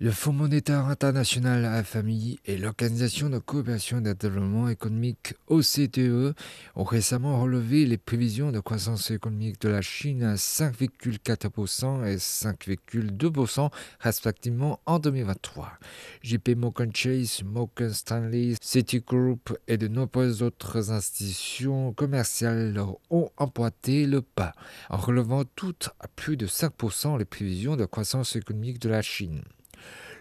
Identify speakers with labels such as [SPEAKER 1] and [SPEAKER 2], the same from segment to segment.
[SPEAKER 1] Le Fonds monétaire international FMI et l'Organisation de coopération et de développement économique OCDE ont récemment relevé les prévisions de croissance économique de la Chine à 5,4% et 5,2% respectivement en 2023. JP Morgan Chase, Morgan Stanley, Citigroup et de nombreuses autres institutions commerciales ont emboîté le pas en relevant toutes à plus de 5% les prévisions de croissance économique de la Chine.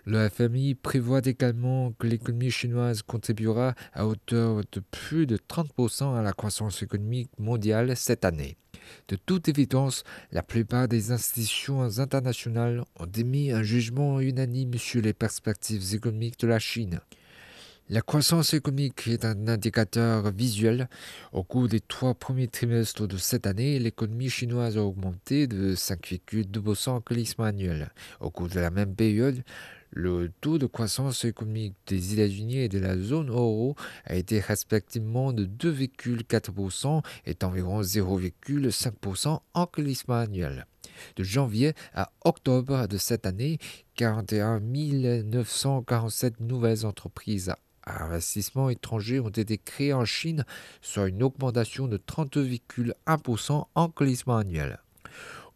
[SPEAKER 1] Le FMI prévoit également que l'économie chinoise contribuera à hauteur de plus de 30% à la croissance économique mondiale cette année. De toute évidence, la plupart des institutions internationales ont émis un jugement unanime sur les perspectives économiques de la Chine. La croissance économique est un indicateur visuel. Au cours des trois premiers trimestres de cette année, l'économie chinoise a augmenté de 5,2% en glissement annuel. Au cours de la même période, le taux de croissance économique des États-Unis et de la zone euro a été respectivement de 2,4% et d'environ 0,5% en glissement annuel. De janvier à octobre de cette année, 41 947 nouvelles entreprises à investissement étranger ont été créées en Chine, soit une augmentation de 32,1% en glissement annuel.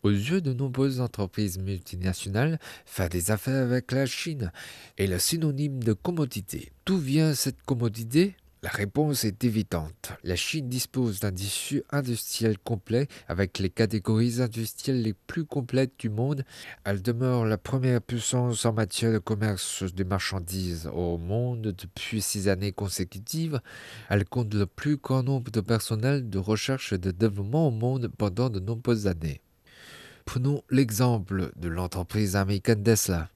[SPEAKER 1] Aux yeux de nombreuses entreprises multinationales, faire des affaires avec la Chine est le synonyme de commodité. D'où vient cette commodité? La réponse est évidente. La Chine dispose d'un tissu industriel complet avec les catégories industrielles les plus complètes du monde. Elle demeure la première puissance en matière de commerce des marchandises au monde depuis six années consécutives. Elle compte le plus grand nombre de personnel de recherche et de développement au monde pendant de nombreuses années. Prenons l'exemple de l'entreprise américaine Tesla.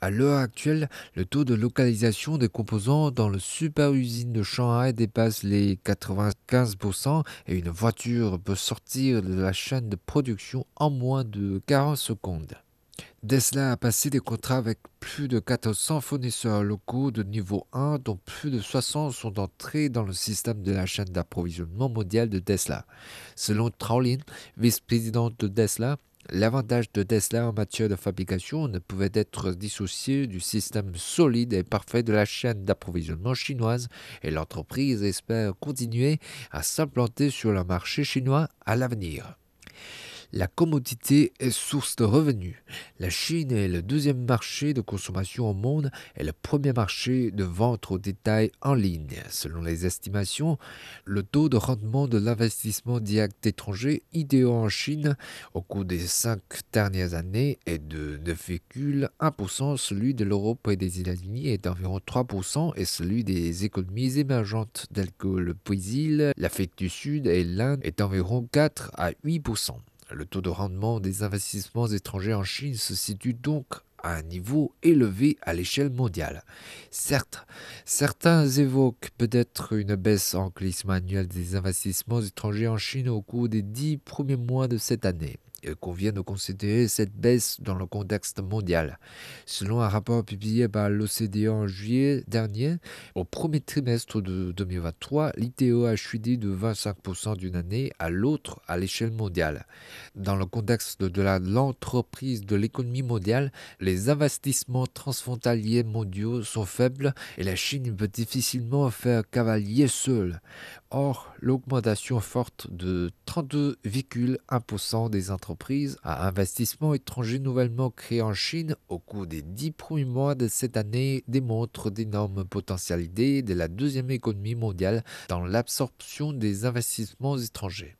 [SPEAKER 1] À l'heure actuelle, le taux de localisation des composants dans le super-usine de Shanghai dépasse les 95% et une voiture peut sortir de la chaîne de production en moins de 40 secondes. Tesla a passé des contrats avec plus de 400 fournisseurs locaux de niveau 1, dont plus de 60 sont entrés dans le système de la chaîne d'approvisionnement mondial de Tesla. Selon Traulin, vice-présidente de Tesla, L'avantage de Tesla en matière de fabrication ne pouvait être dissocié du système solide et parfait de la chaîne d'approvisionnement chinoise et l'entreprise espère continuer à s'implanter sur le marché chinois à l'avenir. La commodité est source de revenus. La Chine est le deuxième marché de consommation au monde et le premier marché de vente au détail en ligne. Selon les estimations, le taux de rendement de l'investissement direct étranger idéal en Chine au cours des cinq dernières années est de 9,1%, celui de l'Europe et des États-Unis est d'environ 3% et celui des économies émergentes telles que le Brésil, l'Afrique du Sud et l'Inde est d'environ 4 à 8%. Le taux de rendement des investissements étrangers en Chine se situe donc à un niveau élevé à l'échelle mondiale. Certes, certains évoquent peut-être une baisse en glissement annuel des investissements étrangers en Chine au cours des dix premiers mois de cette année. Il convient de considérer cette baisse dans le contexte mondial. Selon un rapport publié par l'OCDE en juillet dernier, au premier trimestre de 2023, l'ITO a chuté de 25% d'une année à l'autre à l'échelle mondiale. Dans le contexte de l'entreprise de l'économie mondiale, les investissements transfrontaliers mondiaux sont faibles et la Chine peut difficilement faire cavalier seule. Or, l'augmentation forte de 32,1% des entreprises à investissement étranger nouvellement créées en Chine au cours des dix premiers mois de cette année démontre d'énormes potentialités de la deuxième économie mondiale dans l'absorption des investissements étrangers.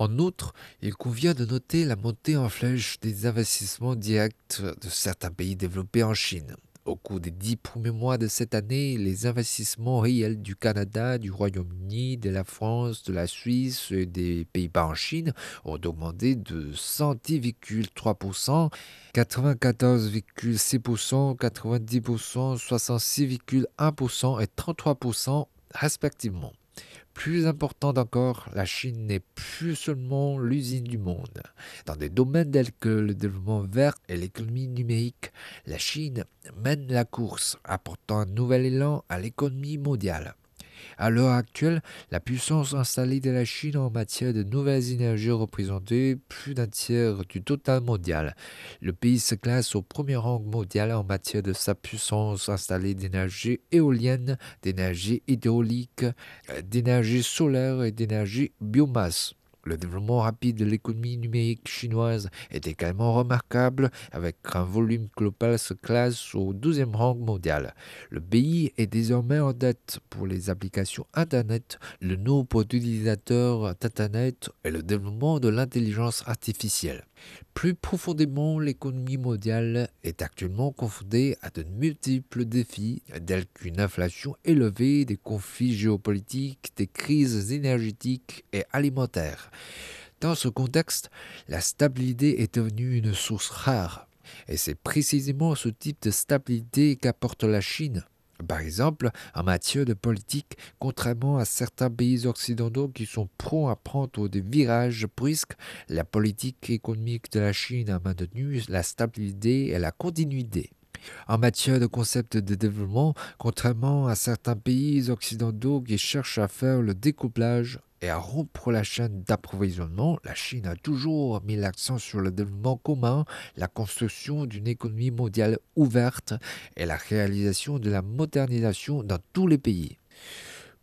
[SPEAKER 1] En outre, il convient de noter la montée en flèche des investissements directs de certains pays développés en Chine. Au cours des dix premiers mois de cette année, les investissements réels du Canada, du Royaume-Uni, de la France, de la Suisse et des Pays-Bas en Chine ont augmenté de 110,3%, 94,6%, 90%, 66,1% et 33% respectivement. Plus important encore, la Chine n'est plus seulement l'usine du monde. Dans des domaines tels que le développement vert et l'économie numérique, la Chine mène la course, apportant un nouvel élan à l'économie mondiale. À l'heure actuelle, la puissance installée de la Chine en matière de nouvelles énergies représentait plus d'un tiers du total mondial. Le pays se classe au premier rang mondial en matière de sa puissance installée d'énergie éolienne, d'énergie hydraulique, d'énergie solaire et d'énergie biomasse. Le développement rapide de l'économie numérique chinoise est également remarquable, avec un volume global se classe au 12e rang mondial. Le pays est désormais en dette pour les applications Internet, le nombre d'utilisateurs d'Internet et le développement de l'intelligence artificielle. Plus profondément, l'économie mondiale est actuellement confrontée à de multiples défis, tels qu'une inflation élevée, des conflits géopolitiques, des crises énergétiques et alimentaires. Dans ce contexte, la stabilité est devenue une source rare. Et c'est précisément ce type de stabilité qu'apporte la Chine. Par exemple, en matière de politique, contrairement à certains pays occidentaux qui sont prompts à prendre des virages brusques, la politique économique de la Chine a maintenu la stabilité et la continuité. En matière de concept de développement, contrairement à certains pays occidentaux qui cherchent à faire le découplage et à rompre la chaîne d'approvisionnement, la Chine a toujours mis l'accent sur le développement commun, la construction d'une économie mondiale ouverte et la réalisation de la modernisation dans tous les pays.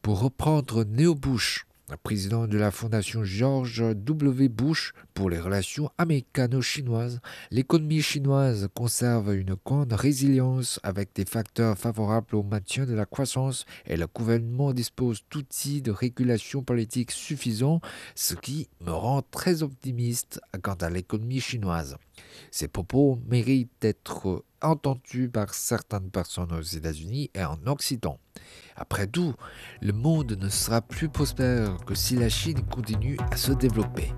[SPEAKER 1] Pour reprendre Neo Bush, président de la fondation George W. Bush pour les relations américano-chinoises, l'économie chinoise conserve une grande résilience avec des facteurs favorables au maintien de la croissance et le gouvernement dispose d'outils de régulation politique suffisants, ce qui me rend très optimiste quant à l'économie chinoise. Ces propos méritent d'être entendus par certaines personnes aux États-Unis et en Occident. Après tout, le monde ne sera plus prospère que si la Chine continue à se développer.